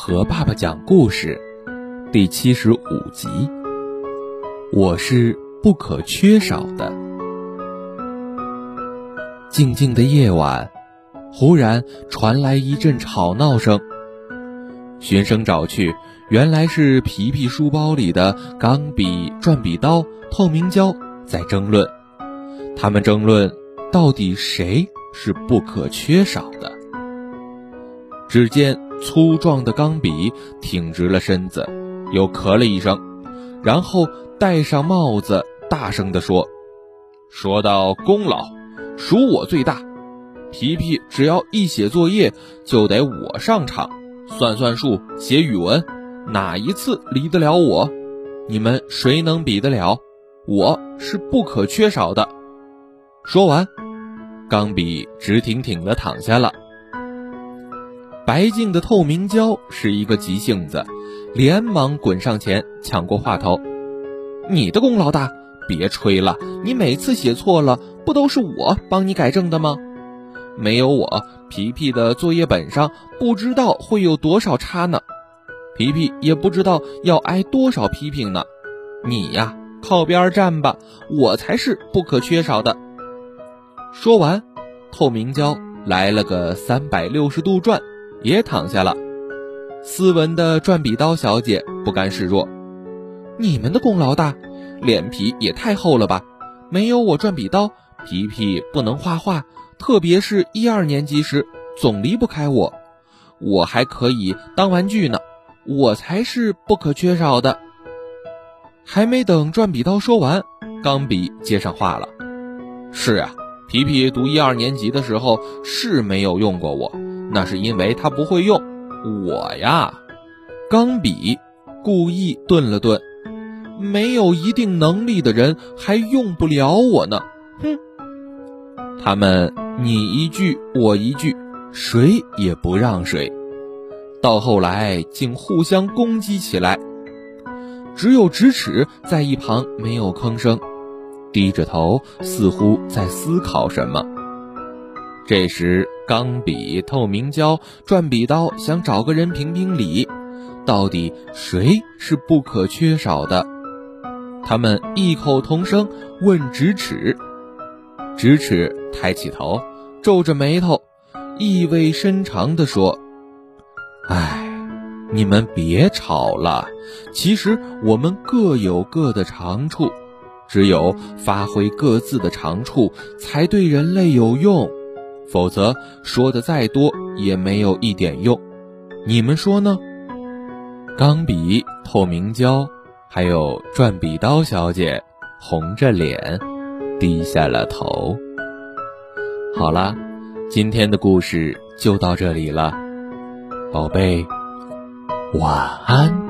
和爸爸讲故事第七十五集。我是不可缺少的。静静的夜晚，忽然传来一阵吵闹声。循声找去，原来是皮皮书包里的钢笔、转笔刀、透明胶在争论。他们争论到底谁是不可缺少的。只见粗壮的钢笔挺直了身子，又咳了一声，然后戴上帽子，大声地说：“说到功劳，属我最大。皮皮只要一写作业，就得我上场；算算数、写语文，哪一次离得了我？你们谁能比得了？我是不可缺少的。”说完，钢笔直挺挺地躺下了。白净的透明胶是一个急性子，连忙滚上前抢过话头：“你的功劳大，别吹了！你每次写错了，不都是我帮你改正的吗？没有我，皮皮的作业本上不知道会有多少叉呢，皮皮也不知道要挨多少批评呢。你呀，靠边站吧，我才是不可缺少的。”说完，透明胶来了个三百六十度转。也躺下了，斯文的转笔刀小姐不甘示弱：“你们的功劳大，脸皮也太厚了吧？没有我转笔刀，皮皮不能画画，特别是一二年级时，总离不开我。我还可以当玩具呢，我才是不可缺少的。”还没等转笔刀说完，钢笔接上话了：“是啊，皮皮读一二年级的时候是没有用过我。”那是因为他不会用，我呀，钢笔故意顿了顿，没有一定能力的人还用不了我呢。哼，他们你一句我一句，谁也不让谁，到后来竟互相攻击起来。只有直尺在一旁没有吭声，低着头，似乎在思考什么。这时，钢笔、透明胶、转笔刀想找个人评评理，到底谁是不可缺少的？他们异口同声问直尺。直尺抬起头，皱着眉头，意味深长地说：“哎，你们别吵了。其实我们各有各的长处，只有发挥各自的长处，才对人类有用。”否则说的再多也没有一点用，你们说呢？钢笔、透明胶，还有转笔刀小姐，红着脸，低下了头。好了，今天的故事就到这里了，宝贝，晚安。